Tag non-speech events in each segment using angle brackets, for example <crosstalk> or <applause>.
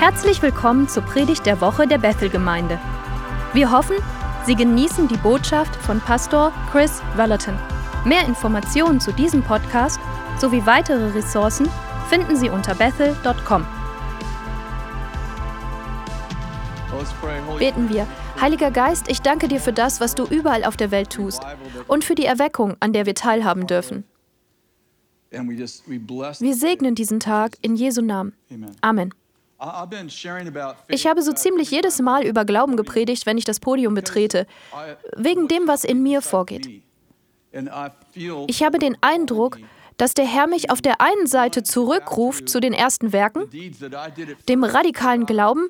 Herzlich willkommen zur Predigt der Woche der Bethel-Gemeinde. Wir hoffen, Sie genießen die Botschaft von Pastor Chris Vallotton. Mehr Informationen zu diesem Podcast sowie weitere Ressourcen finden Sie unter bethel.com. Beten wir. Heiliger Geist, ich danke dir für das, was du überall auf der Welt tust und für die Erweckung, an der wir teilhaben dürfen. Wir segnen diesen Tag in Jesu Namen. Amen. Ich habe so ziemlich jedes Mal über Glauben gepredigt, wenn ich das Podium betrete, wegen dem, was in mir vorgeht. Ich habe den Eindruck, dass der Herr mich auf der einen Seite zurückruft zu den ersten Werken, dem radikalen Glauben,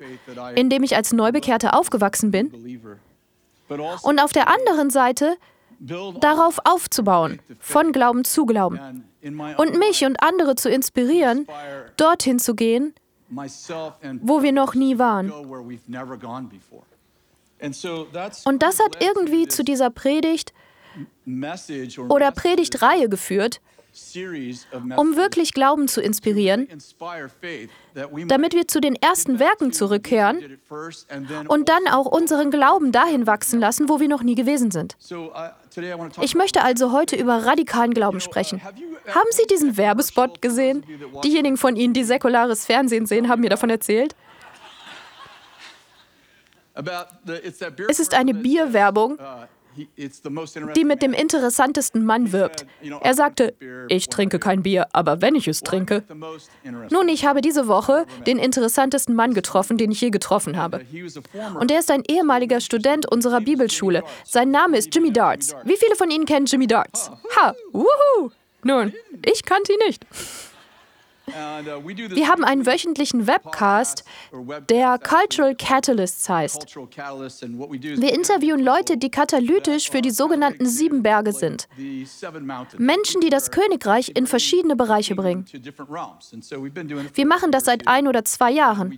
in dem ich als Neubekehrter aufgewachsen bin, und auf der anderen Seite darauf aufzubauen, von Glauben zu Glauben, und mich und andere zu inspirieren, dorthin zu gehen, wo wir noch nie waren. Und das hat irgendwie zu dieser Predigt oder Predigtreihe geführt, um wirklich Glauben zu inspirieren, damit wir zu den ersten Werken zurückkehren und dann auch unseren Glauben dahin wachsen lassen, wo wir noch nie gewesen sind. Ich möchte also heute über radikalen Glauben sprechen. Haben Sie diesen Werbespot gesehen? Diejenigen von Ihnen, die säkulares Fernsehen sehen, haben mir davon erzählt. Es ist eine Bierwerbung, die mit dem interessantesten Mann wirbt. Er sagte, ich trinke kein Bier, aber wenn ich es trinke. Nun, ich habe diese Woche den interessantesten Mann getroffen, den ich je getroffen habe. Und er ist ein ehemaliger Student unserer Bibelschule. Sein Name ist Jimmy Darts. Wie viele von Ihnen kennen Jimmy Darts? Ha, wuhu! Nun, ich kannte ihn nicht. Uh, Wir haben einen wöchentlichen Webcast, der Cultural Catalysts heißt. Wir interviewen Leute, die katalytisch für die sogenannten sieben Berge sind. Menschen, die das Königreich in verschiedene Bereiche bringen. Wir machen das seit ein oder zwei Jahren.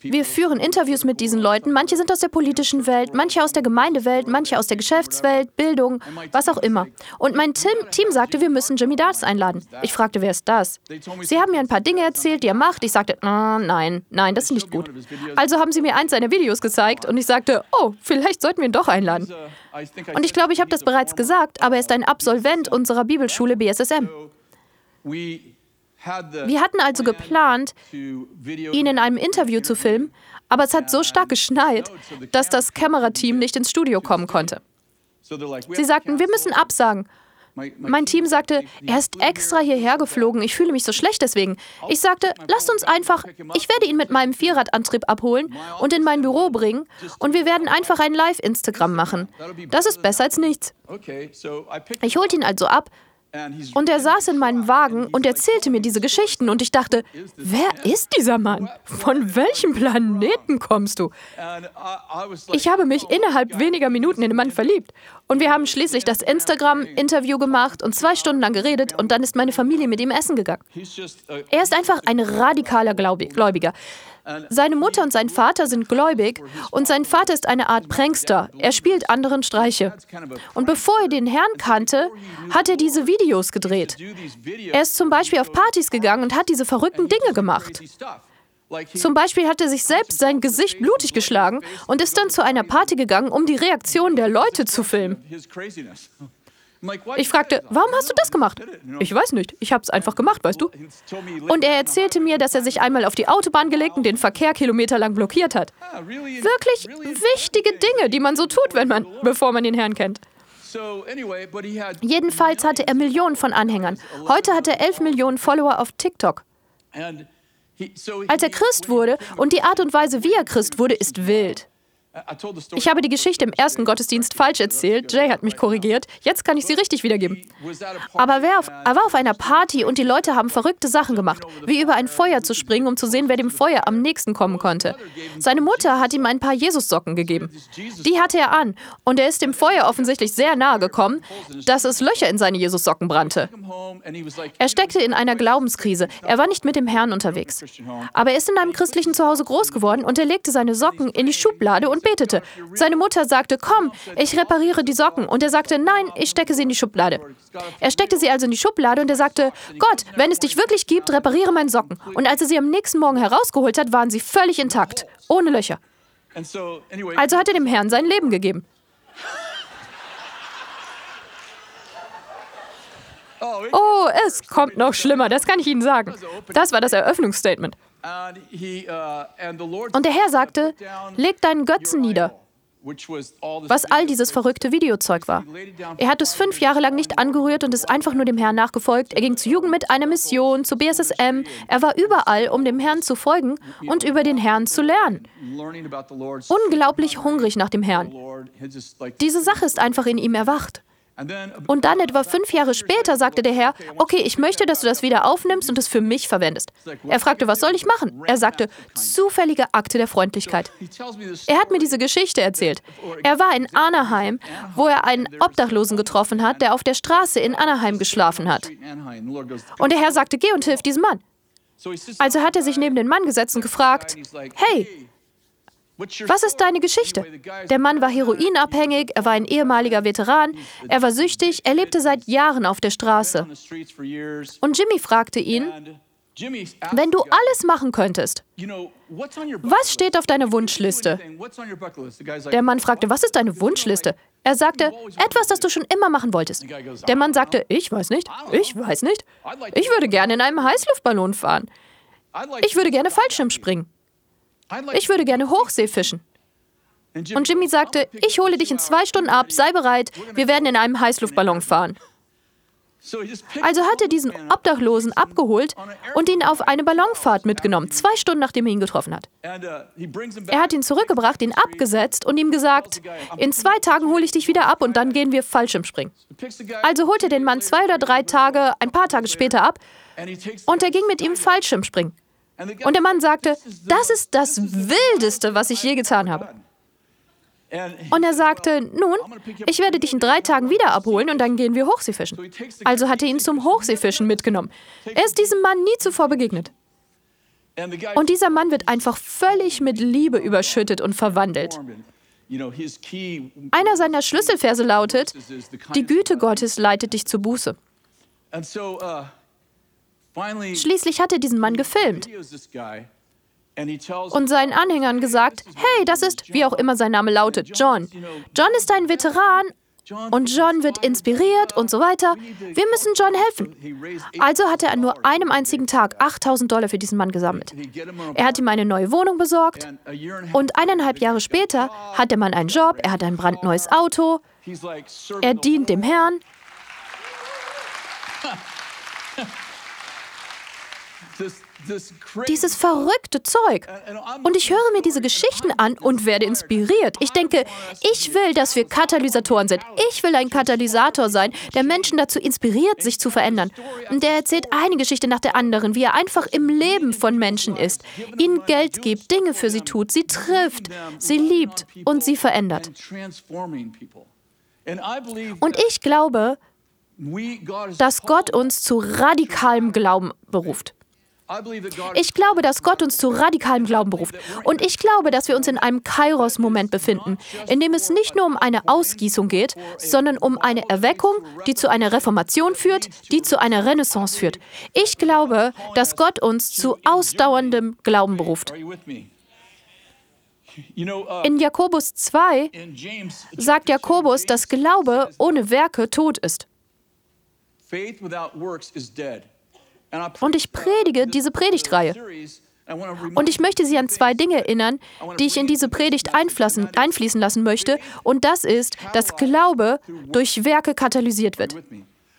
Wir führen Interviews mit diesen Leuten. Manche sind aus der politischen Welt, manche aus der Gemeindewelt, manche aus der Geschäftswelt, Bildung, was auch immer. Und mein Team sagte, wir müssen Jimmy Darts einladen. Ich fragte, wer ist das? Sie haben mir ein paar Dinge erzählt, die er macht. Ich sagte, oh, nein, nein, das ist nicht gut. Also haben sie mir eins seiner Videos gezeigt und ich sagte, oh, vielleicht sollten wir ihn doch einladen. Und ich glaube, ich habe das bereits gesagt, aber er ist ein Absolvent unserer Bibelschule BSSM. Wir hatten also geplant, ihn in einem Interview zu filmen, aber es hat so stark geschneit, dass das Kamerateam nicht ins Studio kommen konnte. Sie sagten, wir müssen absagen. Mein Team sagte, er ist extra hierher geflogen, ich fühle mich so schlecht deswegen. Ich sagte, lasst uns einfach, ich werde ihn mit meinem Vierradantrieb abholen und in mein Büro bringen und wir werden einfach ein Live-Instagram machen. Das ist besser als nichts. Ich holte ihn also ab, und er saß in meinem Wagen und erzählte mir diese Geschichten und ich dachte, wer ist dieser Mann? Von welchem Planeten kommst du? Ich habe mich innerhalb weniger Minuten in den Mann verliebt. Und wir haben schließlich das Instagram-Interview gemacht und zwei Stunden lang geredet und dann ist meine Familie mit ihm essen gegangen. Er ist einfach ein radikaler Gläubiger. Seine Mutter und sein Vater sind gläubig und sein Vater ist eine Art Prankster. Er spielt anderen Streiche. Und bevor er den Herrn kannte, hat er diese Videos gedreht. Er ist zum Beispiel auf Partys gegangen und hat diese verrückten Dinge gemacht. Zum Beispiel hat er sich selbst sein Gesicht blutig geschlagen und ist dann zu einer Party gegangen, um die Reaktion der Leute zu filmen. Ich fragte, warum hast du das gemacht? Ich weiß nicht, ich habe es einfach gemacht, weißt du? Und er erzählte mir, dass er sich einmal auf die Autobahn gelegt und den Verkehr kilometerlang blockiert hat. Wirklich wichtige Dinge, die man so tut, wenn man, bevor man den Herrn kennt. Jedenfalls hatte er Millionen von Anhängern. Heute hat er 11 Millionen Follower auf TikTok. Als er Christ wurde und die Art und Weise, wie er Christ wurde, ist wild. Ich habe die Geschichte im ersten Gottesdienst falsch erzählt. Jay hat mich korrigiert. Jetzt kann ich sie richtig wiedergeben. Aber auf, er war auf einer Party und die Leute haben verrückte Sachen gemacht, wie über ein Feuer zu springen, um zu sehen, wer dem Feuer am nächsten kommen konnte. Seine Mutter hat ihm ein paar Jesussocken gegeben. Die hatte er an und er ist dem Feuer offensichtlich sehr nahe gekommen, dass es Löcher in seine Jesussocken brannte. Er steckte in einer Glaubenskrise. Er war nicht mit dem Herrn unterwegs. Aber er ist in einem christlichen Zuhause groß geworden und er legte seine Socken in die Schublade und betete. Seine Mutter sagte, komm, ich repariere die Socken. Und er sagte, nein, ich stecke sie in die Schublade. Er steckte sie also in die Schublade und er sagte, Gott, wenn es dich wirklich gibt, repariere meine Socken. Und als er sie am nächsten Morgen herausgeholt hat, waren sie völlig intakt, ohne Löcher. Also hat er dem Herrn sein Leben gegeben. Oh, es kommt noch schlimmer, das kann ich Ihnen sagen. Das war das Eröffnungsstatement. Und der Herr sagte, leg deinen Götzen nieder was all dieses verrückte Videozeug war. Er hat es fünf Jahre lang nicht angerührt und ist einfach nur dem Herrn nachgefolgt. Er ging zu Jugend mit einer Mission, zu BSSM. Er war überall, um dem Herrn zu folgen und über den Herrn zu lernen. Unglaublich hungrig nach dem Herrn. Diese Sache ist einfach in ihm erwacht. Und dann etwa fünf Jahre später sagte der Herr, okay, ich möchte, dass du das wieder aufnimmst und es für mich verwendest. Er fragte, was soll ich machen? Er sagte, zufällige Akte der Freundlichkeit. Er hat mir diese Geschichte erzählt. Er war in Anaheim, wo er einen Obdachlosen getroffen hat, der auf der Straße in Anaheim geschlafen hat. Und der Herr sagte, geh und hilf diesem Mann. Also hat er sich neben den Mann gesetzt und gefragt, hey, was ist deine Geschichte? Der Mann war heroinabhängig, er war ein ehemaliger Veteran, er war süchtig, er lebte seit Jahren auf der Straße. Und Jimmy fragte ihn, wenn du alles machen könntest, was steht auf deiner Wunschliste? Der Mann fragte, was ist deine Wunschliste? Er sagte, etwas, das du schon immer machen wolltest. Der Mann sagte, ich weiß nicht, ich weiß nicht. Ich würde gerne in einem Heißluftballon fahren. Ich würde gerne Fallschirm springen. Ich würde gerne Hochsee fischen. Und Jimmy sagte, ich hole dich in zwei Stunden ab, sei bereit, wir werden in einem Heißluftballon fahren. Also hat er diesen Obdachlosen abgeholt und ihn auf eine Ballonfahrt mitgenommen, zwei Stunden nachdem er ihn getroffen hat. Er hat ihn zurückgebracht, ihn abgesetzt und ihm gesagt, in zwei Tagen hole ich dich wieder ab und dann gehen wir Fallschirmspringen. Also holte den Mann zwei oder drei Tage, ein paar Tage später ab und er ging mit ihm Fallschirmspringen. Und der Mann sagte, das ist das Wildeste, was ich je getan habe. Und er sagte, nun, ich werde dich in drei Tagen wieder abholen und dann gehen wir Hochseefischen. Also hat er ihn zum Hochseefischen mitgenommen. Er ist diesem Mann nie zuvor begegnet. Und dieser Mann wird einfach völlig mit Liebe überschüttet und verwandelt. Einer seiner Schlüsselverse lautet, die Güte Gottes leitet dich zur Buße. Schließlich hat er diesen Mann gefilmt und seinen Anhängern gesagt, hey, das ist, wie auch immer sein Name lautet, John. John ist ein Veteran und John wird inspiriert und so weiter. Wir müssen John helfen. Also hat er an nur einem einzigen Tag 8000 Dollar für diesen Mann gesammelt. Er hat ihm eine neue Wohnung besorgt und eineinhalb Jahre später hat der Mann einen Job, er hat ein brandneues Auto, er dient dem Herrn. <laughs> Dieses verrückte Zeug. Und ich höre mir diese Geschichten an und werde inspiriert. Ich denke, ich will, dass wir Katalysatoren sind. Ich will ein Katalysator sein, der Menschen dazu inspiriert, sich zu verändern. Und der erzählt eine Geschichte nach der anderen, wie er einfach im Leben von Menschen ist, ihnen Geld gibt, Dinge für sie tut, sie trifft, sie liebt und sie verändert. Und ich glaube, dass Gott uns zu radikalem Glauben beruft. Ich glaube, dass Gott uns zu radikalem Glauben beruft. Und ich glaube, dass wir uns in einem Kairos-Moment befinden, in dem es nicht nur um eine Ausgießung geht, sondern um eine Erweckung, die zu einer Reformation führt, die zu einer Renaissance führt. Ich glaube, dass Gott uns zu ausdauerndem Glauben beruft. In Jakobus 2 sagt Jakobus, dass Glaube ohne Werke tot ist. Faith without works is dead. Und ich predige diese Predigtreihe. Und ich möchte Sie an zwei Dinge erinnern, die ich in diese Predigt einfließen lassen möchte. Und das ist, dass Glaube durch Werke katalysiert wird.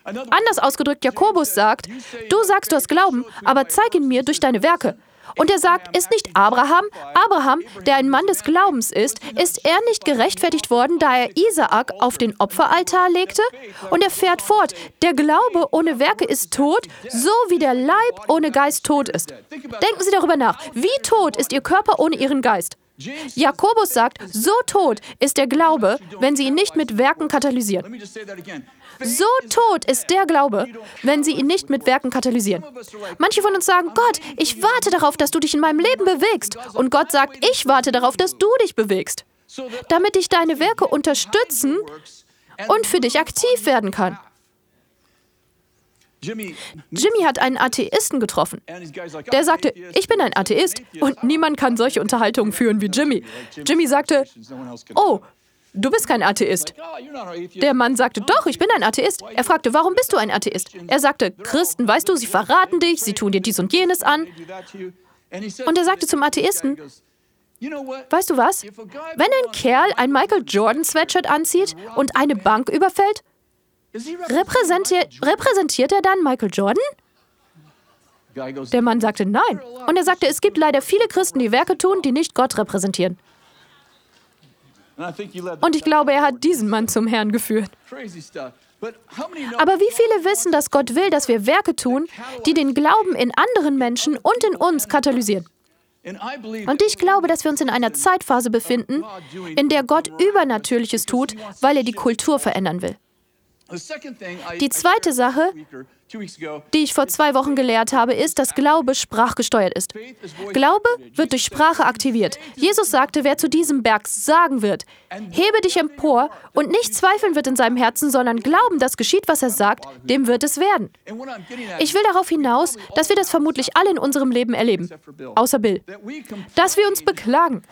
Anders ausgedrückt, Jakobus sagt, du sagst, du hast Glauben, aber zeig ihn mir durch deine Werke. Und er sagt, ist nicht Abraham, Abraham, der ein Mann des Glaubens ist, ist er nicht gerechtfertigt worden, da er Isaak auf den Opferaltar legte? Und er fährt fort, der Glaube ohne Werke ist tot, so wie der Leib ohne Geist tot ist. Denken Sie darüber nach, wie tot ist Ihr Körper ohne Ihren Geist? Jakobus sagt, so tot ist der Glaube, wenn Sie ihn nicht mit Werken katalysieren. So tot ist der Glaube, wenn sie ihn nicht mit Werken katalysieren. Manche von uns sagen, Gott, ich warte darauf, dass du dich in meinem Leben bewegst. Und Gott sagt, ich warte darauf, dass du dich bewegst. damit ich deine Werke unterstützen und für dich aktiv werden kann. Jimmy hat einen Atheisten getroffen. Der sagte, ich bin ein Atheist und niemand kann solche Unterhaltungen führen wie Jimmy. Jimmy sagte, oh, du bist kein Atheist. Der Mann sagte, doch, ich bin ein Atheist. Er fragte, warum bist du ein Atheist? Er sagte, Christen, weißt du, sie verraten dich, sie tun dir dies und jenes an. Und er sagte zum Atheisten, weißt du was? Wenn ein Kerl ein Michael Jordan Sweatshirt anzieht und eine Bank überfällt, Repräsentiert, repräsentiert er dann Michael Jordan? Der Mann sagte nein. Und er sagte, es gibt leider viele Christen, die Werke tun, die nicht Gott repräsentieren. Und ich glaube, er hat diesen Mann zum Herrn geführt. Aber wie viele wissen, dass Gott will, dass wir Werke tun, die den Glauben in anderen Menschen und in uns katalysieren? Und ich glaube, dass wir uns in einer Zeitphase befinden, in der Gott Übernatürliches tut, weil er die Kultur verändern will. Die zweite Sache, die ich vor zwei Wochen gelehrt habe, ist, dass Glaube sprachgesteuert ist. Glaube wird durch Sprache aktiviert. Jesus sagte, wer zu diesem Berg sagen wird, hebe dich empor und nicht zweifeln wird in seinem Herzen, sondern glauben, dass geschieht, was er sagt, dem wird es werden. Ich will darauf hinaus, dass wir das vermutlich alle in unserem Leben erleben, außer Bill, dass wir uns beklagen.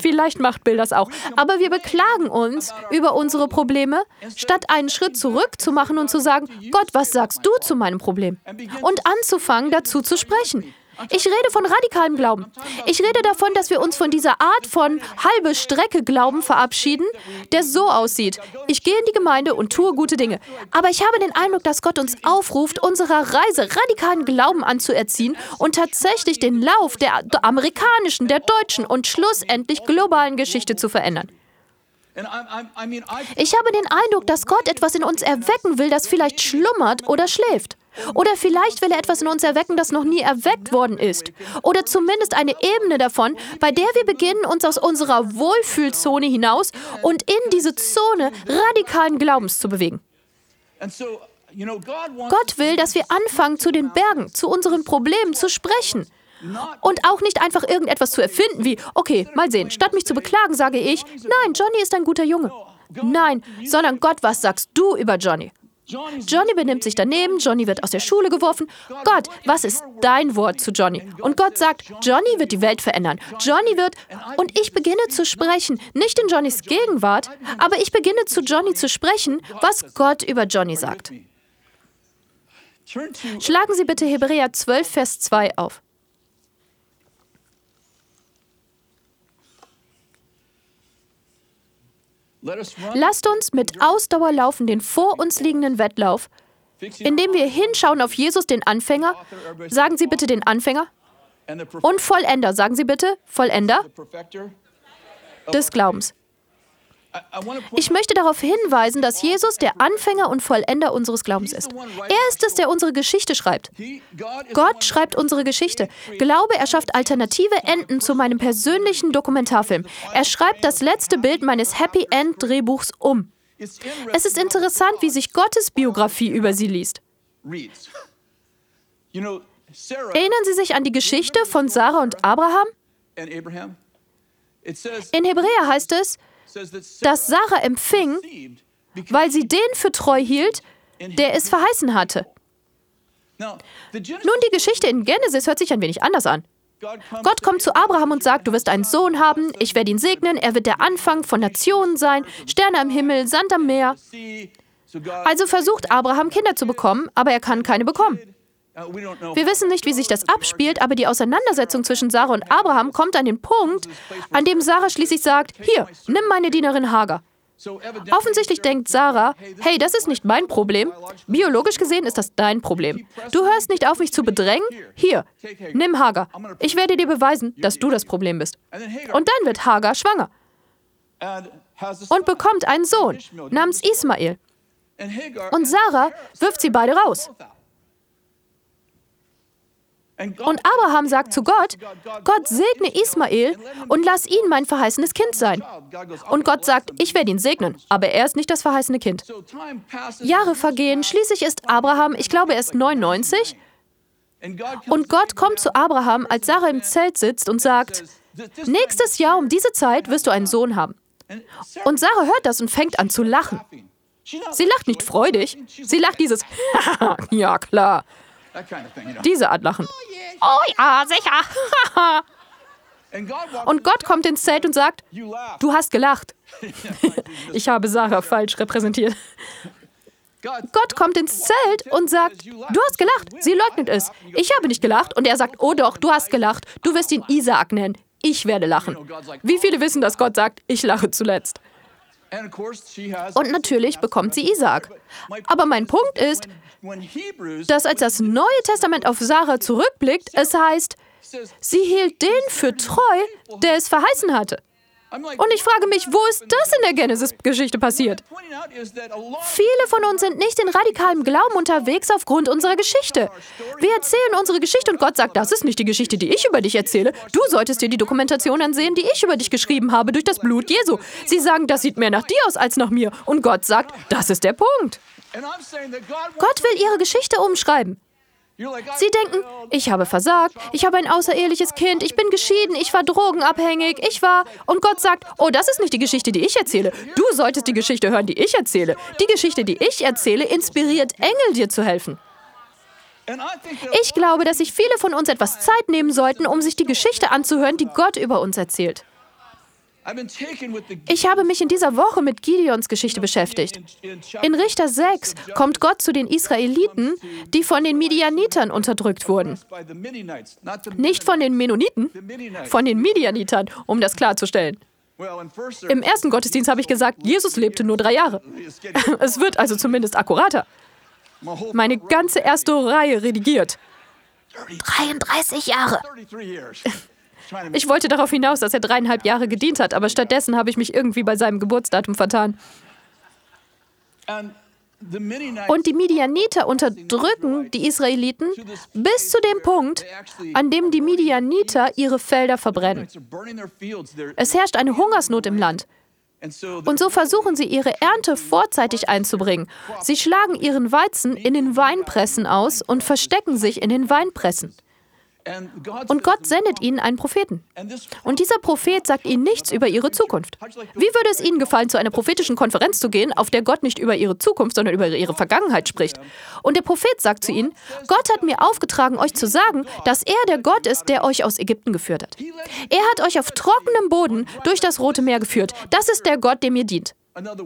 Vielleicht macht Bill das auch. Aber wir beklagen uns über unsere Probleme, statt einen Schritt zurück zu machen und zu sagen, Gott, was sagst du zu meinem Problem? Und anzufangen, dazu zu sprechen. Ich rede von radikalem Glauben. Ich rede davon, dass wir uns von dieser Art von halbe Strecke Glauben verabschieden, der so aussieht. Ich gehe in die Gemeinde und tue gute Dinge. Aber ich habe den Eindruck, dass Gott uns aufruft, unserer Reise radikalen Glauben anzuerziehen und tatsächlich den Lauf der amerikanischen, der deutschen und schlussendlich globalen Geschichte zu verändern. Ich habe den Eindruck, dass Gott etwas in uns erwecken will, das vielleicht schlummert oder schläft. Oder vielleicht will er etwas in uns erwecken, das noch nie erweckt worden ist. Oder zumindest eine Ebene davon, bei der wir beginnen, uns aus unserer Wohlfühlzone hinaus und in diese Zone radikalen Glaubens zu bewegen. Gott will, dass wir anfangen, zu den Bergen, zu unseren Problemen zu sprechen. Und auch nicht einfach irgendetwas zu erfinden wie, okay, mal sehen, statt mich zu beklagen, sage ich, nein, Johnny ist ein guter Junge. Nein, sondern Gott, was sagst du über Johnny? Johnny benimmt sich daneben, Johnny wird aus der Schule geworfen. Gott, was ist dein Wort zu Johnny? Und Gott sagt, Johnny wird die Welt verändern. Johnny wird, und ich beginne zu sprechen, nicht in Johnnys Gegenwart, aber ich beginne zu Johnny zu sprechen, was Gott über Johnny sagt. Schlagen Sie bitte Hebräer 12, Vers 2 auf. Lasst uns mit Ausdauer laufen den vor uns liegenden Wettlauf, indem wir hinschauen auf Jesus, den Anfänger. Sagen Sie bitte den Anfänger. Und Vollender. Sagen Sie bitte Vollender des Glaubens. Ich möchte darauf hinweisen, dass Jesus der Anfänger und Vollender unseres Glaubens ist. Er ist es, der unsere Geschichte schreibt. Gott schreibt unsere Geschichte. Glaube, er schafft alternative Enden zu meinem persönlichen Dokumentarfilm. Er schreibt das letzte Bild meines Happy End Drehbuchs um. Es ist interessant, wie sich Gottes Biografie über sie liest. Erinnern Sie sich an die Geschichte von Sarah und Abraham? In Hebräer heißt es, dass Sarah empfing, weil sie den für treu hielt, der es verheißen hatte. Nun, die Geschichte in Genesis hört sich ein wenig anders an. Gott kommt zu Abraham und sagt, du wirst einen Sohn haben, ich werde ihn segnen, er wird der Anfang von Nationen sein, Sterne am Himmel, Sand am Meer. Also versucht Abraham Kinder zu bekommen, aber er kann keine bekommen. Wir wissen nicht, wie sich das abspielt, aber die Auseinandersetzung zwischen Sarah und Abraham kommt an den Punkt, an dem Sarah schließlich sagt, hier, nimm meine Dienerin Hagar. Offensichtlich denkt Sarah, hey, das ist nicht mein Problem. Biologisch gesehen ist das dein Problem. Du hörst nicht auf, mich zu bedrängen? Hier, nimm Hagar. Ich werde dir beweisen, dass du das Problem bist. Und dann wird Hagar schwanger und bekommt einen Sohn namens Ismael. Und Sarah wirft sie beide raus. Und Abraham sagt zu Gott, Gott segne Ismael und lass ihn mein verheißenes Kind sein. Und Gott sagt, ich werde ihn segnen, aber er ist nicht das verheißene Kind. Jahre vergehen, schließlich ist Abraham, ich glaube, er ist 99. Und Gott kommt zu Abraham, als Sarah im Zelt sitzt und sagt, nächstes Jahr um diese Zeit wirst du einen Sohn haben. Und Sarah hört das und fängt an zu lachen. Sie lacht nicht freudig, sie lacht dieses <laughs> Ja, klar. Diese Art Lachen. Oh ja, sicher. Und Gott kommt ins Zelt und sagt, du hast gelacht. <laughs> ich habe Sarah falsch repräsentiert. Gott kommt ins Zelt und sagt, du hast gelacht. Sie leugnet es. Ich habe nicht gelacht. Und er sagt, oh doch, du hast gelacht. Du wirst ihn Isaak nennen. Ich werde lachen. Wie viele wissen, dass Gott sagt, ich lache zuletzt? Und natürlich bekommt sie Isaak. Aber mein Punkt ist, dass als das Neue Testament auf Sarah zurückblickt, es heißt, sie hielt den für treu, der es verheißen hatte. Und ich frage mich, wo ist das in der Genesis-Geschichte passiert? Viele von uns sind nicht in radikalem Glauben unterwegs aufgrund unserer Geschichte. Wir erzählen unsere Geschichte und Gott sagt, das ist nicht die Geschichte, die ich über dich erzähle. Du solltest dir die Dokumentation ansehen, die ich über dich geschrieben habe durch das Blut Jesu. Sie sagen, das sieht mehr nach dir aus als nach mir. Und Gott sagt, das ist der Punkt. Gott will ihre Geschichte umschreiben. Sie denken, ich habe versagt, ich habe ein außereheliches Kind, ich bin geschieden, ich war drogenabhängig, ich war. Und Gott sagt, oh, das ist nicht die Geschichte, die ich erzähle. Du solltest die Geschichte hören, die ich erzähle. Die Geschichte, die ich erzähle, inspiriert Engel, dir zu helfen. Ich glaube, dass sich viele von uns etwas Zeit nehmen sollten, um sich die Geschichte anzuhören, die Gott über uns erzählt. Ich habe mich in dieser Woche mit Gideons Geschichte beschäftigt. In Richter 6 kommt Gott zu den Israeliten, die von den Midianitern unterdrückt wurden. Nicht von den Mennoniten, von den Midianitern, um das klarzustellen. Im ersten Gottesdienst habe ich gesagt, Jesus lebte nur drei Jahre. <laughs> Es wird also zumindest akkurater. Meine ganze erste Reihe redigiert. 33 Jahre. Ich wollte darauf hinaus, dass er dreieinhalb Jahre gedient hat, aber stattdessen habe ich mich irgendwie bei seinem Geburtsdatum vertan. Und die Midianiter unterdrücken die Israeliten bis zu dem Punkt, an dem die Midianiter ihre Felder verbrennen. Es herrscht eine Hungersnot im Land. Und so versuchen sie ihre Ernte vorzeitig einzubringen. Sie schlagen ihren Weizen in den Weinpressen aus und verstecken sich in den Weinpressen. Und Gott sendet ihnen einen Propheten. Und dieser Prophet sagt ihnen nichts über ihre Zukunft. Wie würde es ihnen gefallen, zu einer prophetischen Konferenz zu gehen, auf der Gott nicht über ihre Zukunft, sondern über ihre Vergangenheit spricht? Und der Prophet sagt zu ihnen, Gott hat mir aufgetragen, euch zu sagen, dass er der Gott ist, der euch aus Ägypten geführt hat. Er hat euch auf trockenem Boden durch das Rote Meer geführt. Das ist der Gott, dem ihr dient.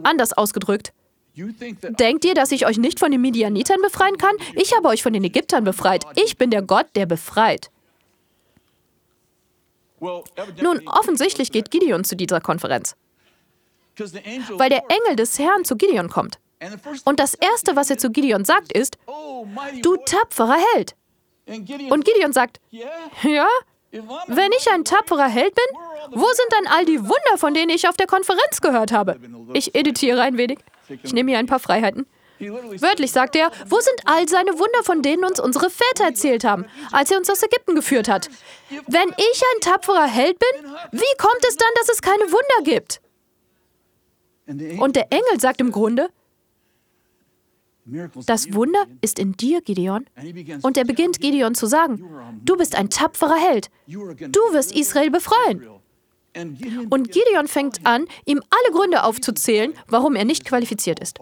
Anders ausgedrückt, Denkt ihr, dass ich euch nicht von den Midianitern befreien kann? Ich habe euch von den Ägyptern befreit. Ich bin der Gott, der befreit. Nun, offensichtlich geht Gideon zu dieser Konferenz, weil der Engel des Herrn zu Gideon kommt. Und das Erste, was er zu Gideon sagt, ist, du tapferer Held. Und Gideon sagt, ja, wenn ich ein tapferer Held bin, wo sind dann all die Wunder, von denen ich auf der Konferenz gehört habe? Ich editiere ein wenig. Ich nehme mir ein paar Freiheiten. Wörtlich sagt er, wo sind all seine Wunder, von denen uns unsere Väter erzählt haben, als er uns aus Ägypten geführt hat? Wenn ich ein tapferer Held bin, wie kommt es dann, dass es keine Wunder gibt? Und der Engel sagt im Grunde, das Wunder ist in dir, Gideon. Und er beginnt Gideon zu sagen, du bist ein tapferer Held. Du wirst Israel befreien. Und Gideon fängt an, ihm alle Gründe aufzuzählen, warum er nicht qualifiziert ist.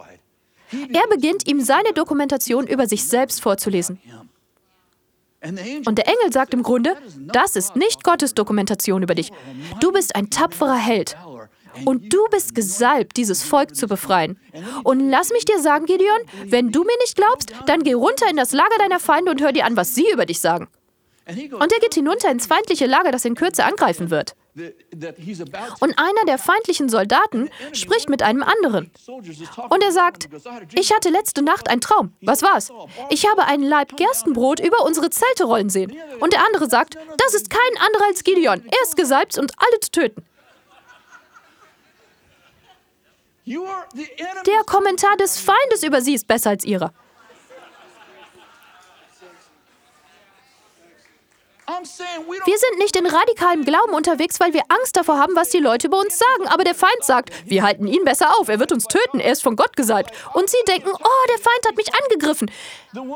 Er beginnt ihm seine Dokumentation über sich selbst vorzulesen. Und der Engel sagt im Grunde, das ist nicht Gottes Dokumentation über dich. Du bist ein tapferer Held. Und du bist gesalbt, dieses Volk zu befreien. Und lass mich dir sagen, Gideon, wenn du mir nicht glaubst, dann geh runter in das Lager deiner Feinde und hör dir an, was sie über dich sagen. Und er geht hinunter ins feindliche Lager, das in Kürze angreifen wird. Und einer der feindlichen Soldaten spricht mit einem anderen. Und er sagt, ich hatte letzte Nacht einen Traum. Was war's? Ich habe einen Laib Gerstenbrot über unsere Zelte rollen sehen. Und der andere sagt, das ist kein anderer als Gideon. Er ist gesalbt, und alle zu töten. Der Kommentar des Feindes über sie ist besser als ihrer. Wir sind nicht in radikalem Glauben unterwegs, weil wir Angst davor haben, was die Leute über uns sagen. Aber der Feind sagt, wir halten ihn besser auf, er wird uns töten, er ist von Gott gesalbt. Und sie denken, oh, der Feind hat mich angegriffen.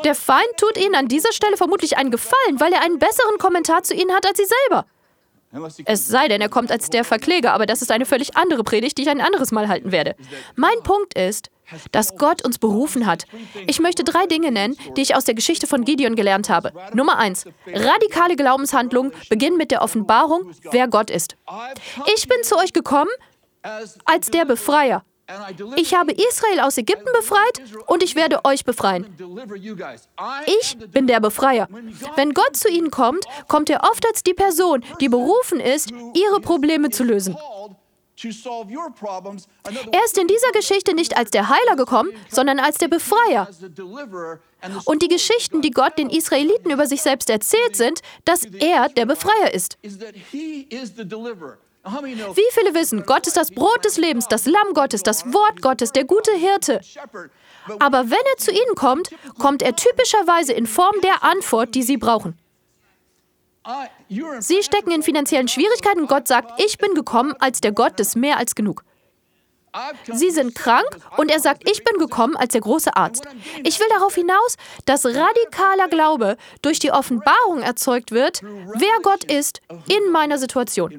Der Feind tut ihnen an dieser Stelle vermutlich einen Gefallen, weil er einen besseren Kommentar zu ihnen hat als sie selber. Es sei denn, er kommt als der Verkläger, aber das ist eine völlig andere Predigt, die ich ein anderes Mal halten werde. Mein Punkt ist, dass Gott uns berufen hat. Ich möchte drei Dinge nennen, die ich aus der Geschichte von Gideon gelernt habe. Nummer eins, radikale Glaubenshandlungen beginnen mit der Offenbarung, wer Gott ist. Ich bin zu euch gekommen als der Befreier. Ich habe Israel aus Ägypten befreit und ich werde euch befreien. Ich bin der Befreier. Wenn Gott zu ihnen kommt, kommt er oft als die Person, die berufen ist, ihre Probleme zu lösen. Er ist in dieser Geschichte nicht als der Heiler gekommen, sondern als der Befreier. Und die Geschichten, die Gott den Israeliten über sich selbst erzählt, sind, dass er der Befreier ist. Wie viele wissen, Gott ist das Brot des Lebens, das Lamm Gottes, das Wort Gottes, der gute Hirte. Aber wenn er zu ihnen kommt, kommt er typischerweise in Form der Antwort, die sie brauchen. Sie stecken in finanziellen Schwierigkeiten Gott sagt, ich bin gekommen als der Gott des mehr als genug. Sie sind krank und er sagt, ich bin gekommen als der große Arzt. Ich will darauf hinaus, dass radikaler Glaube durch die Offenbarung erzeugt wird, wer Gott ist in meiner Situation.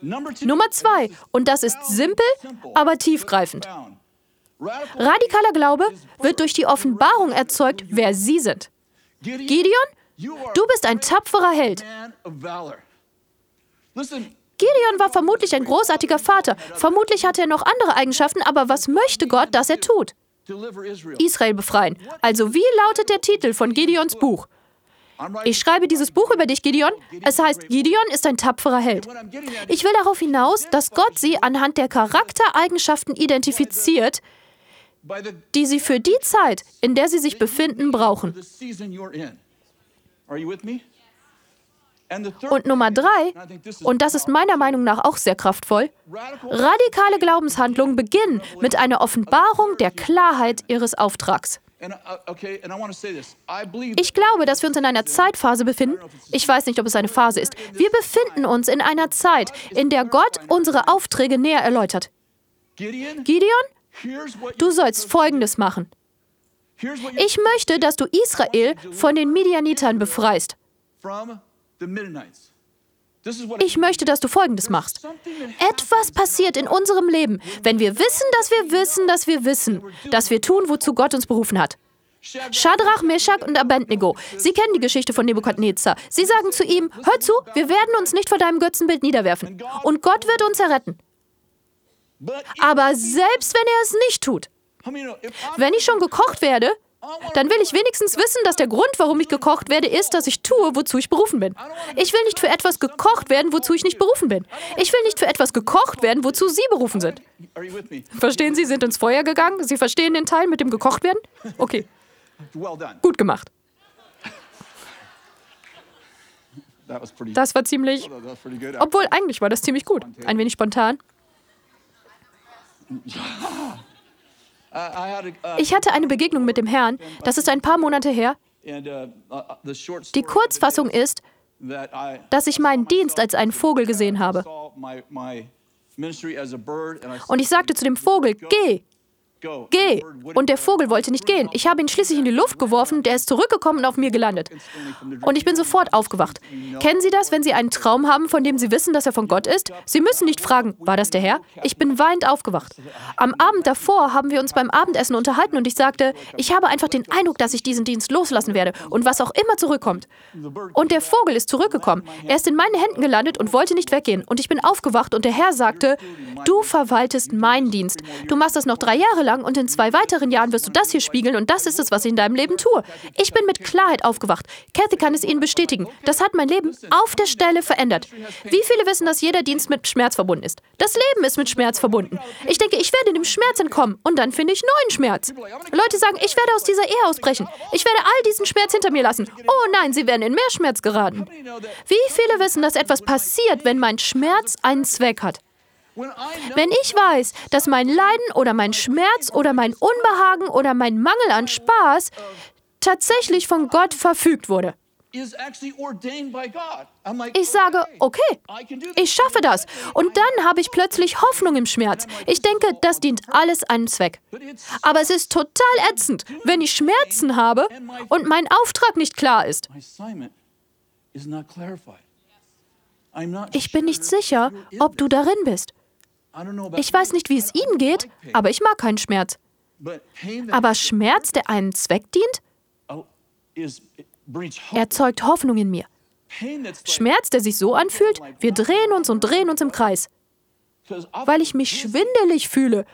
Nummer zwei, und das ist simpel, aber tiefgreifend. Radikaler Glaube wird durch die Offenbarung erzeugt, wer Sie sind. Gideon, du bist ein tapferer Held. Gideon war vermutlich ein großartiger Vater. Vermutlich hatte er noch andere Eigenschaften, aber was möchte Gott, dass er tut? Israel befreien. Also wie lautet der Titel von Gideons Buch? Ich schreibe dieses Buch über dich, Gideon. Es heißt, Gideon ist ein tapferer Held. Ich will darauf hinaus, dass Gott sie anhand der Charaktereigenschaften identifiziert, die sie für die Zeit, in der sie sich befinden, brauchen. Und Nummer drei, und das ist meiner Meinung nach auch sehr kraftvoll, radikale Glaubenshandlungen beginnen mit einer Offenbarung der Klarheit ihres Auftrags. Uh, ich glaube, dass wir uns in einer Zeitphase befinden. Ich weiß nicht, ob es eine Phase ist. Wir befinden uns in einer Zeit, in der Gott unsere Aufträge näher erläutert. Gideon, du sollst Folgendes machen. Ich möchte, dass du Israel von den Midianitern befreist. Ich möchte, dass du Folgendes machst. Etwas passiert in unserem Leben, wenn wir wissen, dass wir wissen, dass wir wissen, dass wir tun, wozu Gott uns berufen hat. Shadrach, Meshach und Abednego. Sie kennen die Geschichte von Nebukadnezar. Sie sagen zu ihm: Hör zu, wir werden uns nicht vor deinem Götzenbild niederwerfen. Und Gott wird uns erretten. Aber selbst wenn er es nicht tut, wenn ich schon gekocht werde, dann will ich wenigstens wissen, dass der Grund, warum ich gekocht werde, ist, dass ich tue, wozu ich berufen bin. Ich will nicht für etwas gekocht werden, wozu ich nicht berufen bin. Ich will nicht für etwas gekocht werden, wozu Sie berufen sind. Verstehen Sie, sind ins Feuer gegangen? Sie verstehen den Teil mit dem gekocht werden? Okay. Gut gemacht. Das war ziemlich. Obwohl, eigentlich war das ziemlich gut. Ein wenig spontan. <laughs> Ich hatte eine Begegnung mit dem Herrn, das ist ein paar Monate her. Die Kurzfassung ist, dass ich meinen Dienst als einen Vogel gesehen habe. Und ich sagte zu dem Vogel, geh. Geh! Und der Vogel wollte nicht gehen. Ich habe ihn schließlich in die Luft geworfen, der ist zurückgekommen und auf mir gelandet. Und ich bin sofort aufgewacht. Kennen Sie das, wenn Sie einen Traum haben, von dem Sie wissen, dass er von Gott ist? Sie müssen nicht fragen, war das der Herr? Ich bin weinend aufgewacht. Am Abend davor haben wir uns beim Abendessen unterhalten und ich sagte, ich habe einfach den Eindruck, dass ich diesen Dienst loslassen werde und was auch immer zurückkommt. Und der Vogel ist zurückgekommen. Er ist in meinen Händen gelandet und wollte nicht weggehen. Und ich bin aufgewacht und der Herr sagte, du verwaltest meinen Dienst. Du machst das noch drei Jahre lang lang und in zwei weiteren Jahren wirst du das hier spiegeln und das ist es, was ich in deinem Leben tue. Ich bin mit Klarheit aufgewacht. Kathy kann es Ihnen bestätigen. Das hat mein Leben auf der Stelle verändert. Wie viele wissen, dass jeder Dienst mit Schmerz verbunden ist? Das Leben ist mit Schmerz verbunden. Ich denke, ich werde dem Schmerz entkommen und dann finde ich neuen Schmerz. Leute sagen, ich werde aus dieser Ehe ausbrechen. Ich werde all diesen Schmerz hinter mir lassen. Oh nein, sie werden in mehr Schmerz geraten. Wie viele wissen, dass etwas passiert, wenn mein Schmerz einen Zweck hat? Wenn ich weiß, dass mein Leiden oder mein Schmerz oder mein Unbehagen oder mein Mangel an Spaß tatsächlich von Gott verfügt wurde. Ich sage, okay, ich schaffe das. Und dann habe ich plötzlich Hoffnung im Schmerz. Ich denke, das dient alles einem Zweck. Aber es ist total ätzend, wenn ich Schmerzen habe und mein Auftrag nicht klar ist. Ich bin nicht sicher, ob du darin bist. Ich weiß nicht, wie es Ihnen geht, aber ich mag keinen Schmerz. Aber Schmerz, der einem Zweck dient, erzeugt Hoffnung in mir. Schmerz, der sich so anfühlt, wir drehen uns und drehen uns im Kreis, weil ich mich schwindelig fühle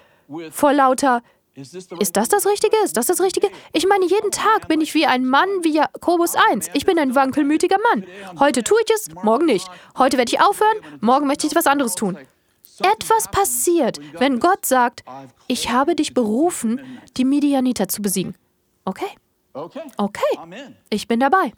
vor lauter, ist das das Richtige? Ist das das Richtige? Ich meine, jeden Tag bin ich wie ein Mann wie Jakobus 1. Ich bin ein wankelmütiger Mann. Heute tue ich es, morgen nicht. Heute werde ich aufhören, morgen möchte ich etwas anderes tun. Etwas passiert, wenn Gott sagt, ich habe dich berufen, die Midianiter zu besiegen. Okay. Okay, ich bin dabei.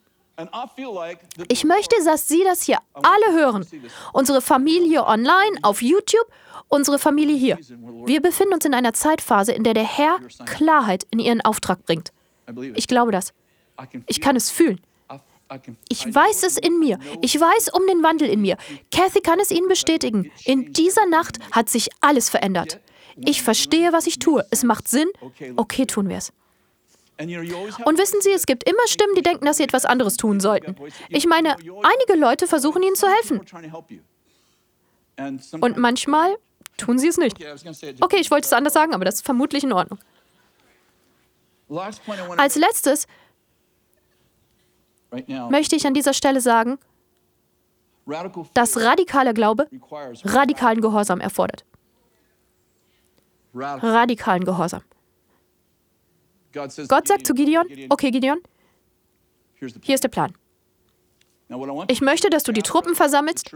Ich möchte, dass Sie das hier alle hören. Unsere Familie online, auf YouTube, unsere Familie hier. Wir befinden uns in einer Zeitphase, in der der Herr Klarheit in Ihren Auftrag bringt. Ich glaube das. Ich kann es fühlen. Ich weiß es in mir. Ich weiß um den Wandel in mir. Kathy kann es Ihnen bestätigen. In dieser Nacht hat sich alles verändert. Ich verstehe, was ich tue. Es macht Sinn. Okay, tun wir es. Und wissen Sie, es gibt immer Stimmen, die denken, dass Sie etwas anderes tun sollten. Ich meine, einige Leute versuchen Ihnen zu helfen. Und manchmal tun sie es nicht. Okay, ich wollte es anders sagen, aber das ist vermutlich in Ordnung. Als letztes möchte ich an dieser Stelle sagen, dass radikaler Glaube radikalen Gehorsam erfordert. Radikalen Gehorsam. Gott sagt zu Gideon, okay Gideon, hier ist der Plan. Ich möchte, dass du die Truppen versammelst.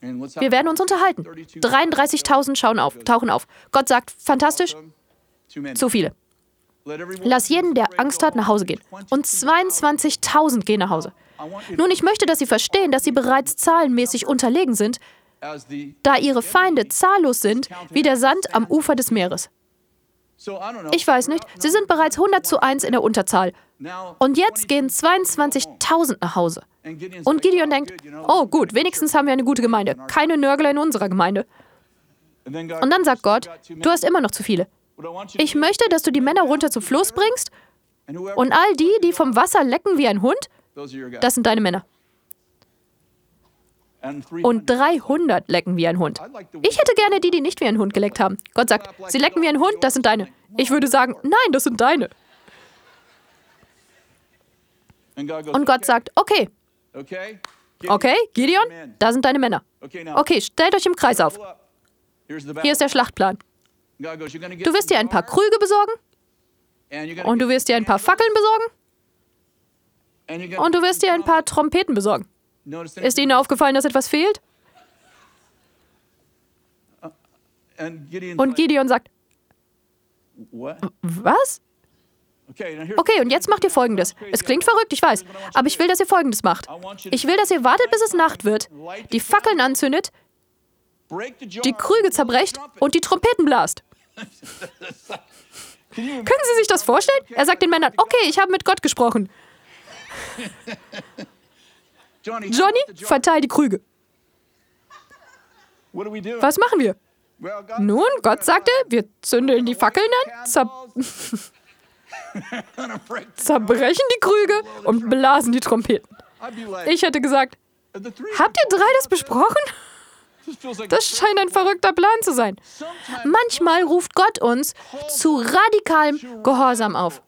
Wir werden uns unterhalten. 33.000 schauen auf, tauchen auf. Gott sagt, fantastisch, zu viele. Lass jeden, der Angst hat, nach Hause gehen. Und 22.000 gehen nach Hause. Nun, ich möchte, dass Sie verstehen, dass Sie bereits zahlenmäßig unterlegen sind, da Ihre Feinde zahllos sind wie der Sand am Ufer des Meeres. Ich weiß nicht, Sie sind bereits 100 zu 1 in der Unterzahl. Und jetzt gehen 22.000 nach Hause. Und Gideon denkt, oh gut, wenigstens haben wir eine gute Gemeinde. Keine Nörgler in unserer Gemeinde. Und dann sagt Gott, du hast immer noch zu viele. Ich möchte, dass du die Männer runter zum Fluss bringst und all die, die vom Wasser lecken wie ein Hund, das sind deine Männer. Und 300 lecken wie ein Hund. Ich hätte gerne die, die nicht wie ein Hund geleckt haben. Gott sagt, sie lecken wie ein Hund, das sind deine. Ich würde sagen, nein, das sind deine. Und Gott sagt, okay. Okay, Gideon, da sind deine Männer. Okay, stellt euch im Kreis auf. Hier ist der Schlachtplan. Du wirst dir ein paar Krüge besorgen. Und du wirst dir ein paar Fackeln besorgen. Und du wirst dir ein paar Trompeten besorgen. Ist Ihnen aufgefallen, dass etwas fehlt? Und Gideon sagt, was? Okay, und jetzt macht ihr Folgendes. Es klingt verrückt, ich weiß, aber ich will, dass ihr Folgendes macht. Ich will, dass ihr wartet, bis es Nacht wird, die Fackeln anzündet, die Krüge zerbrecht und die Trompeten blast. Können Sie sich das vorstellen? Er sagt den Männern, okay, ich habe mit Gott gesprochen. Johnny, verteil die Krüge. Was machen wir? Nun, Gott sagte, wir zündeln die Fackeln an, zer <laughs> zerbrechen die Krüge und blasen die Trompeten. Ich hätte gesagt, habt ihr drei das besprochen? Das scheint ein verrückter Plan zu sein. Manchmal ruft Gott uns zu radikalem Gehorsam auf.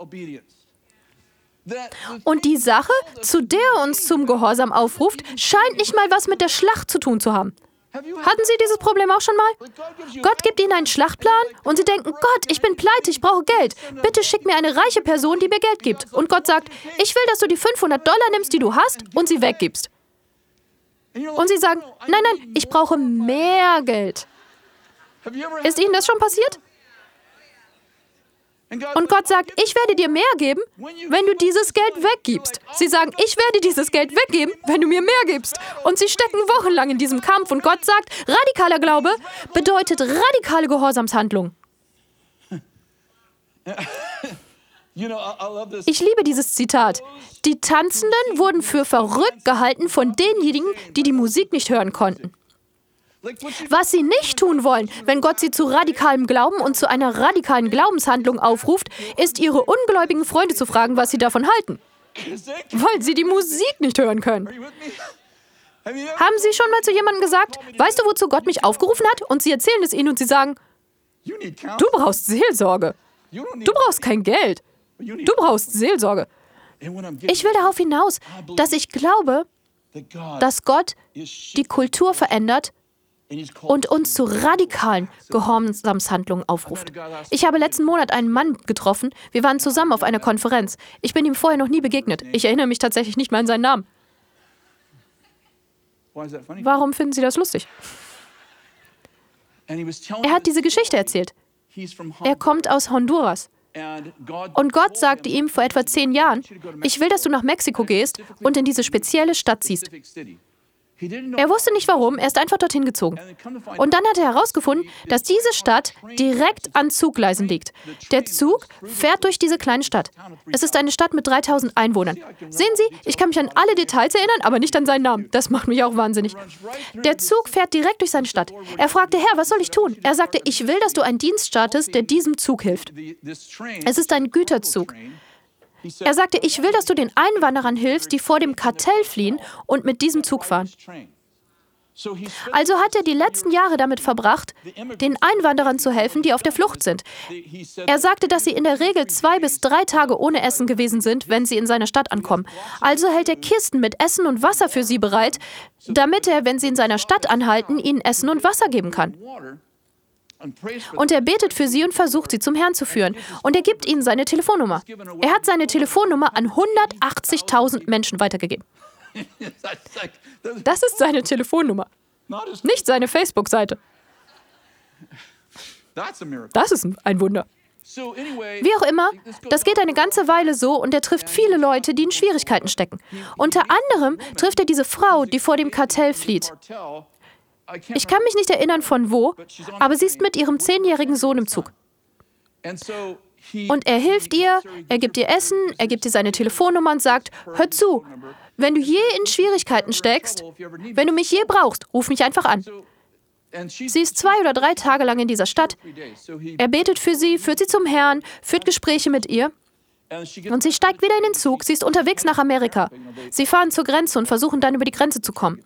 Und die Sache, zu der er uns zum Gehorsam aufruft, scheint nicht mal was mit der Schlacht zu tun zu haben. Hatten Sie dieses Problem auch schon mal? Gott gibt Ihnen einen Schlachtplan und Sie denken, Gott, ich bin pleite, ich brauche Geld. Bitte schick mir eine reiche Person, die mir Geld gibt. Und Gott sagt, ich will, dass du die 500 Dollar nimmst, die du hast, und sie weggibst. Und Sie sagen, nein, nein, ich brauche mehr Geld. Ist Ihnen das schon passiert? Und Gott sagt, ich werde dir mehr geben, wenn du dieses Geld weggibst. Sie sagen, ich werde dieses Geld weggeben, wenn du mir mehr gibst. Und sie stecken wochenlang in diesem Kampf. Und Gott sagt, radikaler Glaube bedeutet radikale Gehorsamshandlung. <laughs> Ich liebe dieses Zitat. Die Tanzenden wurden für verrückt gehalten von denjenigen, die die Musik nicht hören konnten. Was sie nicht tun wollen, wenn Gott sie zu radikalem Glauben und zu einer radikalen Glaubenshandlung aufruft, ist ihre ungläubigen Freunde zu fragen, was sie davon halten. Weil sie die Musik nicht hören können. Haben Sie schon mal zu jemandem gesagt, weißt du, wozu Gott mich aufgerufen hat? Und Sie erzählen es ihnen und Sie sagen, du brauchst Seelsorge. Du brauchst kein Geld. Du brauchst Seelsorge. Ich will darauf hinaus, dass ich glaube, dass Gott die Kultur verändert und uns zu radikalen Gehorsamshandlungen aufruft. Ich habe letzten Monat einen Mann getroffen. Wir waren zusammen auf einer Konferenz. Ich bin ihm vorher noch nie begegnet. Ich erinnere mich tatsächlich nicht mal an seinen Namen. Warum finden Sie das lustig? Er hat diese Geschichte erzählt. Er kommt aus Honduras. Und Gott sagte ihm vor etwa zehn Jahren, ich will, dass du nach Mexiko gehst und in diese spezielle Stadt ziehst. Er wusste nicht warum, er ist einfach dorthin gezogen. Und dann hat er herausgefunden, dass diese Stadt direkt an Zuggleisen liegt. Der Zug fährt durch diese kleine Stadt. Es ist eine Stadt mit 3000 Einwohnern. Sehen Sie, ich kann mich an alle Details erinnern, aber nicht an seinen Namen. Das macht mich auch wahnsinnig. Der Zug fährt direkt durch seine Stadt. Er fragte, Herr, was soll ich tun? Er sagte, ich will, dass du einen Dienst startest, der diesem Zug hilft. Es ist ein Güterzug. Er sagte, ich will, dass du den Einwanderern hilfst, die vor dem Kartell fliehen und mit diesem Zug fahren. Also hat er die letzten Jahre damit verbracht, den Einwanderern zu helfen, die auf der Flucht sind. Er sagte, dass sie in der Regel zwei bis drei Tage ohne Essen gewesen sind, wenn sie in seiner Stadt ankommen. Also hält er Kisten mit Essen und Wasser für sie bereit, damit er, wenn sie in seiner Stadt anhalten, ihnen Essen und Wasser geben kann. Und er betet für sie und versucht, sie zum Herrn zu führen. Und er gibt ihnen seine Telefonnummer. Er hat seine Telefonnummer an 180.000 Menschen weitergegeben. Das ist seine Telefonnummer, nicht seine Facebook-Seite. Das ist ein Wunder. Wie auch immer, das geht eine ganze Weile so und er trifft viele Leute, die in Schwierigkeiten stecken. Unter anderem trifft er diese Frau, die vor dem Kartell flieht. Ich kann mich nicht erinnern von wo, aber sie ist mit ihrem zehnjährigen Sohn im Zug. Und er hilft ihr, er gibt ihr Essen, er gibt ihr seine Telefonnummer und sagt, hör zu, wenn du je in Schwierigkeiten steckst, wenn du mich je brauchst, ruf mich einfach an. Sie ist zwei oder drei Tage lang in dieser Stadt. Er betet für sie, führt sie zum Herrn, führt Gespräche mit ihr. Und sie steigt wieder in den Zug. Sie ist unterwegs nach Amerika. Sie fahren zur Grenze und versuchen dann über die Grenze zu kommen.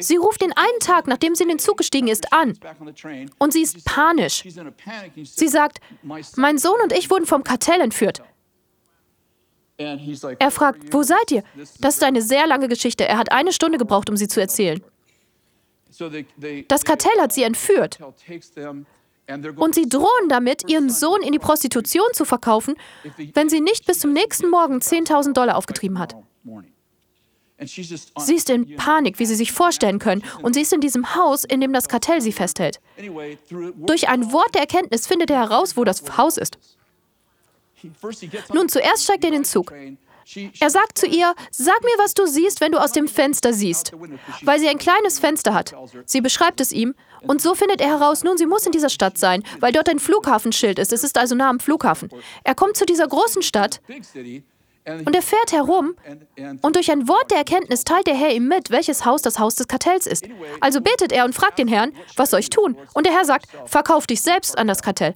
Sie ruft den einen Tag, nachdem sie in den Zug gestiegen ist, an. Und sie ist panisch. Sie sagt, mein Sohn und ich wurden vom Kartell entführt. Er fragt, wo seid ihr? Das ist eine sehr lange Geschichte. Er hat eine Stunde gebraucht, um sie zu erzählen. Das Kartell hat sie entführt. Und sie drohen damit, ihren Sohn in die Prostitution zu verkaufen, wenn sie nicht bis zum nächsten Morgen 10.000 Dollar aufgetrieben hat. Sie ist in Panik, wie Sie sich vorstellen können, und sie ist in diesem Haus, in dem das Kartell sie festhält. Durch ein Wort der Erkenntnis findet er heraus, wo das Haus ist. Nun, zuerst steigt er in den Zug. Er sagt zu ihr, sag mir, was du siehst, wenn du aus dem Fenster siehst, weil sie ein kleines Fenster hat. Sie beschreibt es ihm und so findet er heraus, nun, sie muss in dieser Stadt sein, weil dort ein Flughafenschild ist. Es ist also nah am Flughafen. Er kommt zu dieser großen Stadt und er fährt herum und durch ein Wort der Erkenntnis teilt der Herr ihm mit, welches Haus das Haus des Kartells ist. Also betet er und fragt den Herrn, was soll ich tun? Und der Herr sagt, verkauf dich selbst an das Kartell.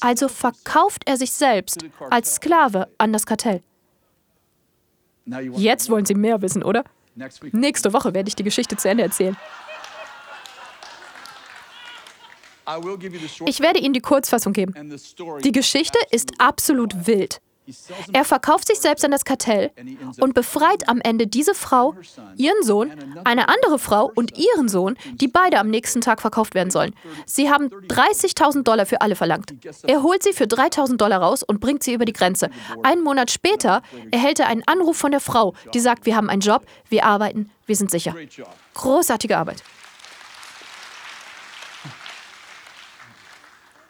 Also verkauft er sich selbst als Sklave an das Kartell. Jetzt wollen Sie mehr wissen, oder? Nächste Woche werde ich die Geschichte zu Ende erzählen. Ich werde Ihnen die Kurzfassung geben. Die Geschichte ist absolut wild. Er verkauft sich selbst an das Kartell und befreit am Ende diese Frau, ihren Sohn, eine andere Frau und ihren Sohn, die beide am nächsten Tag verkauft werden sollen. Sie haben 30.000 Dollar für alle verlangt. Er holt sie für 3.000 Dollar raus und bringt sie über die Grenze. Einen Monat später erhält er einen Anruf von der Frau, die sagt, wir haben einen Job, wir arbeiten, wir sind sicher. Großartige Arbeit.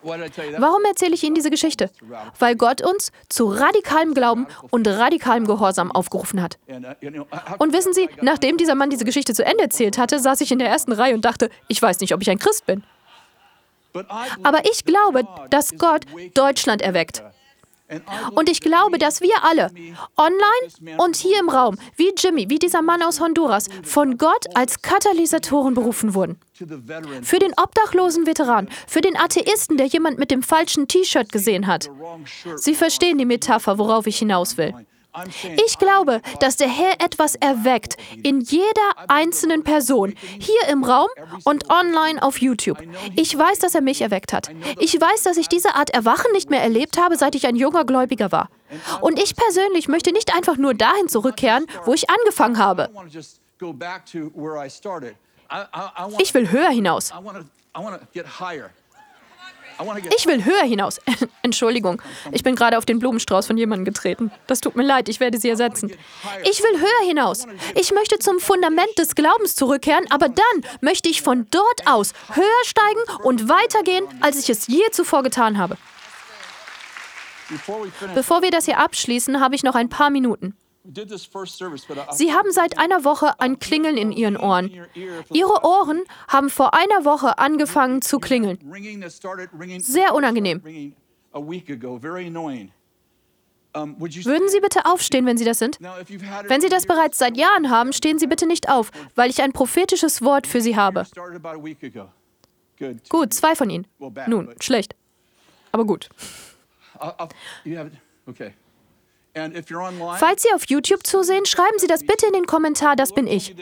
Warum erzähle ich Ihnen diese Geschichte? Weil Gott uns zu radikalem Glauben und radikalem Gehorsam aufgerufen hat. Und wissen Sie, nachdem dieser Mann diese Geschichte zu Ende erzählt hatte, saß ich in der ersten Reihe und dachte, ich weiß nicht, ob ich ein Christ bin. Aber ich glaube, dass Gott Deutschland erweckt. Und ich glaube, dass wir alle, online und hier im Raum, wie Jimmy, wie dieser Mann aus Honduras, von Gott als Katalysatoren berufen wurden. Für den obdachlosen Veteran, für den Atheisten, der jemand mit dem falschen T-Shirt gesehen hat. Sie verstehen die Metapher, worauf ich hinaus will. Ich glaube, dass der Herr etwas erweckt in jeder einzelnen Person, hier im Raum und online auf YouTube. Ich weiß, dass er mich erweckt hat. Ich weiß, dass ich diese Art Erwachen nicht mehr erlebt habe, seit ich ein junger Gläubiger war. Und ich persönlich möchte nicht einfach nur dahin zurückkehren, wo ich angefangen habe. Ich will höher hinaus. Ich will höher hinaus. <laughs> Entschuldigung, ich bin gerade auf den Blumenstrauß von jemandem getreten. Das tut mir leid, ich werde sie ersetzen. Ich will höher hinaus. Ich möchte zum Fundament des Glaubens zurückkehren, aber dann möchte ich von dort aus höher steigen und weitergehen, als ich es je zuvor getan habe. Bevor wir das hier abschließen, habe ich noch ein paar Minuten. Sie haben seit einer Woche ein Klingeln in Ihren Ohren. Ihre Ohren haben vor einer Woche angefangen zu klingeln. Sehr unangenehm. Würden Sie bitte aufstehen, wenn Sie das sind? Wenn Sie das bereits seit Jahren haben, stehen Sie bitte nicht auf, weil ich ein prophetisches Wort für Sie habe. Gut, zwei von Ihnen. Nun, schlecht. Aber gut. Okay. Falls Sie auf YouTube zusehen, schreiben Sie das bitte in den Kommentar, das bin ich.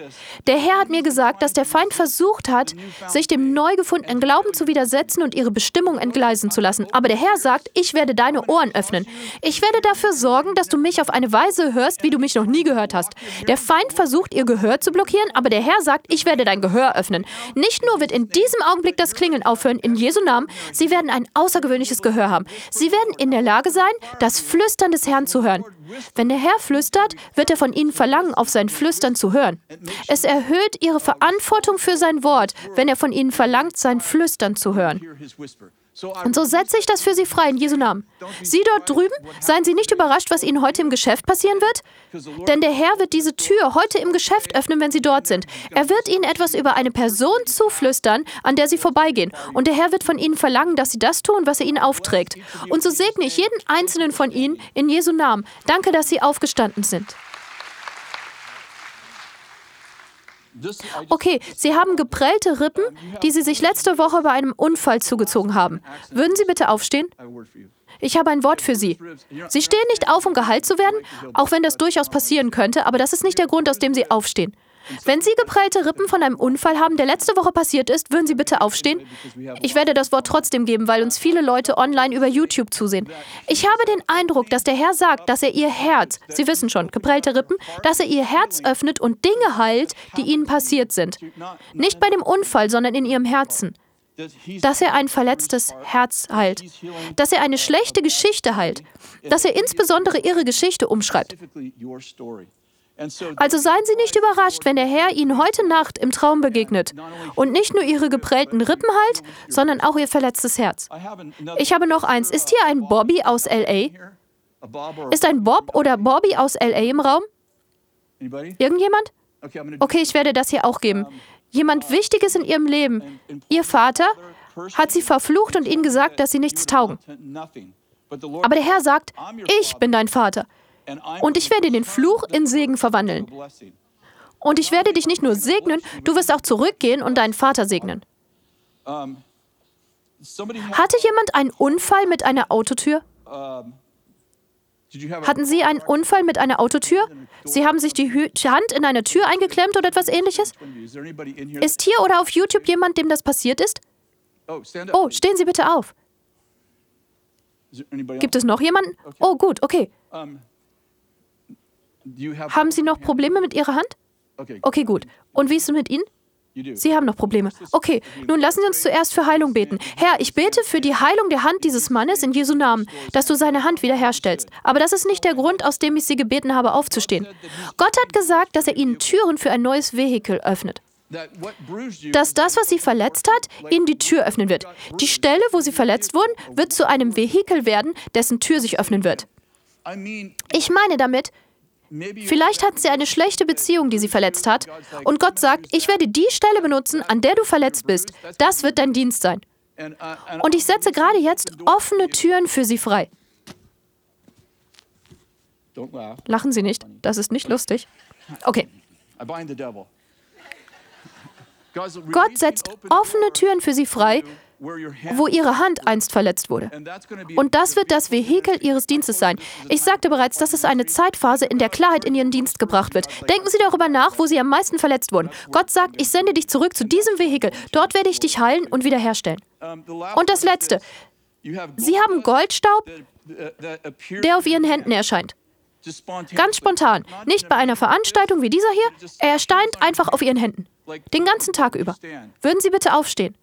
Der Herr hat mir gesagt, dass der Feind versucht hat, sich dem neu gefundenen Glauben zu widersetzen und ihre Bestimmung entgleisen zu lassen. Aber der Herr sagt, ich werde deine Ohren öffnen. Ich werde dafür sorgen, dass du mich auf eine Weise hörst, wie du mich noch nie gehört hast. Der Feind versucht, ihr Gehör zu blockieren, aber der Herr sagt, ich werde dein Gehör öffnen. Nicht nur wird in diesem Augenblick das Klingeln aufhören, in Jesu Namen, sie werden ein außergewöhnliches Gehör haben. Sie werden in der Lage sein, das Flüstern des Herrn zu hören. Wenn der Herr flüstert, wird er von ihnen verlangen, auf sein Flüstern zu hören. Es erhöht ihre Verantwortung für sein Wort, wenn er von ihnen verlangt, sein Flüstern zu hören. Und so setze ich das für Sie frei in Jesu Namen. Sie dort drüben, seien Sie nicht überrascht, was Ihnen heute im Geschäft passieren wird? Denn der Herr wird diese Tür heute im Geschäft öffnen, wenn Sie dort sind. Er wird Ihnen etwas über eine Person zuflüstern, an der Sie vorbeigehen. Und der Herr wird von Ihnen verlangen, dass Sie das tun, was er Ihnen aufträgt. Und so segne ich jeden einzelnen von Ihnen in Jesu Namen. Danke, dass Sie aufgestanden sind. Okay, Sie haben geprellte Rippen, die Sie sich letzte Woche bei einem Unfall zugezogen haben. Würden Sie bitte aufstehen? Ich habe ein Wort für Sie. Sie stehen nicht auf, um geheilt zu werden, auch wenn das durchaus passieren könnte, aber das ist nicht der Grund, aus dem Sie aufstehen. Wenn Sie geprellte Rippen von einem Unfall haben, der letzte Woche passiert ist, würden Sie bitte aufstehen? Ich werde das Wort trotzdem geben, weil uns viele Leute online über YouTube zusehen. Ich habe den Eindruck, dass der Herr sagt, dass er Ihr Herz, Sie wissen schon, geprellte Rippen, dass er Ihr Herz öffnet und Dinge heilt, die Ihnen passiert sind. Nicht bei dem Unfall, sondern in Ihrem Herzen dass er ein verletztes Herz heilt, dass er eine schlechte Geschichte heilt, dass er insbesondere ihre Geschichte umschreibt. Also seien Sie nicht überrascht, wenn der Herr Ihnen heute Nacht im Traum begegnet und nicht nur Ihre geprellten Rippen heilt, sondern auch Ihr verletztes Herz. Ich habe noch eins. Ist hier ein Bobby aus LA? Ist ein Bob oder Bobby aus LA im Raum? Irgendjemand? Okay, ich werde das hier auch geben. Jemand Wichtiges in Ihrem Leben. Ihr Vater hat Sie verflucht und Ihnen gesagt, dass Sie nichts taugen. Aber der Herr sagt, ich bin dein Vater. Und ich werde den Fluch in Segen verwandeln. Und ich werde dich nicht nur segnen, du wirst auch zurückgehen und deinen Vater segnen. Hatte jemand einen Unfall mit einer Autotür? Hatten Sie einen Unfall mit einer Autotür? Sie haben sich die Hand in eine Tür eingeklemmt oder etwas ähnliches? Ist hier oder auf YouTube jemand, dem das passiert ist? Oh, stehen Sie bitte auf. Gibt es noch jemanden? Oh, gut, okay. Haben Sie noch Probleme mit Ihrer Hand? Okay, gut. Und wie ist es mit Ihnen? Sie haben noch Probleme. Okay, nun lassen Sie uns zuerst für Heilung beten. Herr, ich bete für die Heilung der Hand dieses Mannes in Jesu Namen, dass du seine Hand wiederherstellst. Aber das ist nicht der Grund, aus dem ich Sie gebeten habe, aufzustehen. Gott hat gesagt, dass er Ihnen Türen für ein neues Vehikel öffnet. Dass das, was Sie verletzt hat, Ihnen die Tür öffnen wird. Die Stelle, wo Sie verletzt wurden, wird zu einem Vehikel werden, dessen Tür sich öffnen wird. Ich meine damit, Vielleicht hatten sie eine schlechte Beziehung, die sie verletzt hat. Und Gott sagt, ich werde die Stelle benutzen, an der du verletzt bist. Das wird dein Dienst sein. Und ich setze gerade jetzt offene Türen für sie frei. Lachen Sie nicht, das ist nicht lustig. Okay. Gott setzt offene Türen für sie frei, wo ihre Hand einst verletzt wurde. Und das wird das Vehikel ihres Dienstes sein. Ich sagte bereits, das ist eine Zeitphase, in der Klarheit in ihren Dienst gebracht wird. Denken Sie darüber nach, wo Sie am meisten verletzt wurden. Gott sagt, ich sende dich zurück zu diesem Vehikel. Dort werde ich dich heilen und wiederherstellen. Und das Letzte. Sie haben Goldstaub, der auf Ihren Händen erscheint. Ganz spontan. Nicht bei einer Veranstaltung wie dieser hier. Er erscheint einfach auf Ihren Händen. Den ganzen Tag über. Würden Sie bitte aufstehen?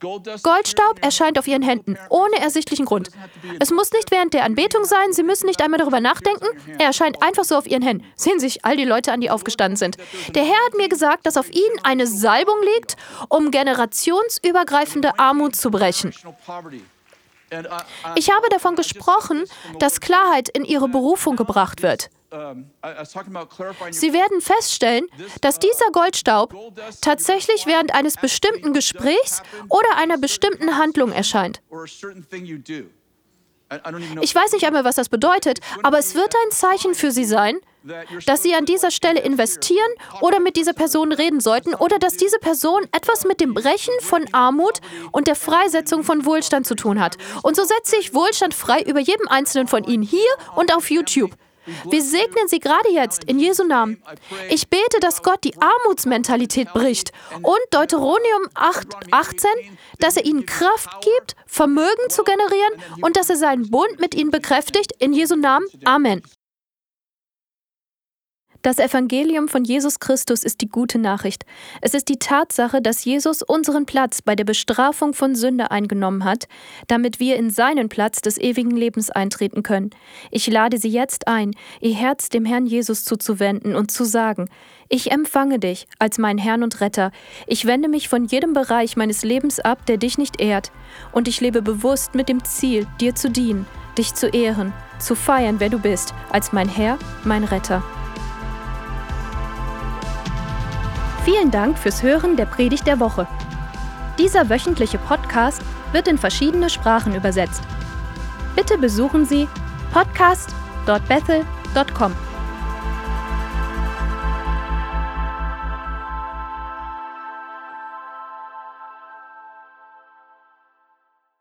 Goldstaub erscheint auf ihren Händen, ohne ersichtlichen Grund. Es muss nicht während der Anbetung sein, Sie müssen nicht einmal darüber nachdenken. Er erscheint einfach so auf ihren Händen. Sehen Sie sich all die Leute an, die aufgestanden sind. Der Herr hat mir gesagt, dass auf ihnen eine Salbung liegt, um generationsübergreifende Armut zu brechen. Ich habe davon gesprochen, dass Klarheit in ihre Berufung gebracht wird. Sie werden feststellen, dass dieser Goldstaub tatsächlich während eines bestimmten Gesprächs oder einer bestimmten Handlung erscheint. Ich weiß nicht einmal, was das bedeutet, aber es wird ein Zeichen für Sie sein, dass Sie an dieser Stelle investieren oder mit dieser Person reden sollten oder dass diese Person etwas mit dem Brechen von Armut und der Freisetzung von Wohlstand zu tun hat. Und so setze ich Wohlstand frei über jedem einzelnen von Ihnen hier und auf YouTube. Wir segnen sie gerade jetzt in Jesu Namen. Ich bete, dass Gott die Armutsmentalität bricht und Deuteronomium 8, 18, dass er ihnen Kraft gibt, Vermögen zu generieren und dass er seinen Bund mit ihnen bekräftigt. In Jesu Namen. Amen. Das Evangelium von Jesus Christus ist die gute Nachricht. Es ist die Tatsache, dass Jesus unseren Platz bei der Bestrafung von Sünde eingenommen hat, damit wir in seinen Platz des ewigen Lebens eintreten können. Ich lade Sie jetzt ein, Ihr Herz dem Herrn Jesus zuzuwenden und zu sagen, ich empfange dich als mein Herrn und Retter. Ich wende mich von jedem Bereich meines Lebens ab, der dich nicht ehrt, und ich lebe bewusst mit dem Ziel, dir zu dienen, dich zu ehren, zu feiern, wer du bist, als mein Herr, mein Retter. Vielen Dank fürs Hören der Predigt der Woche. Dieser wöchentliche Podcast wird in verschiedene Sprachen übersetzt. Bitte besuchen Sie podcast.bethel.com.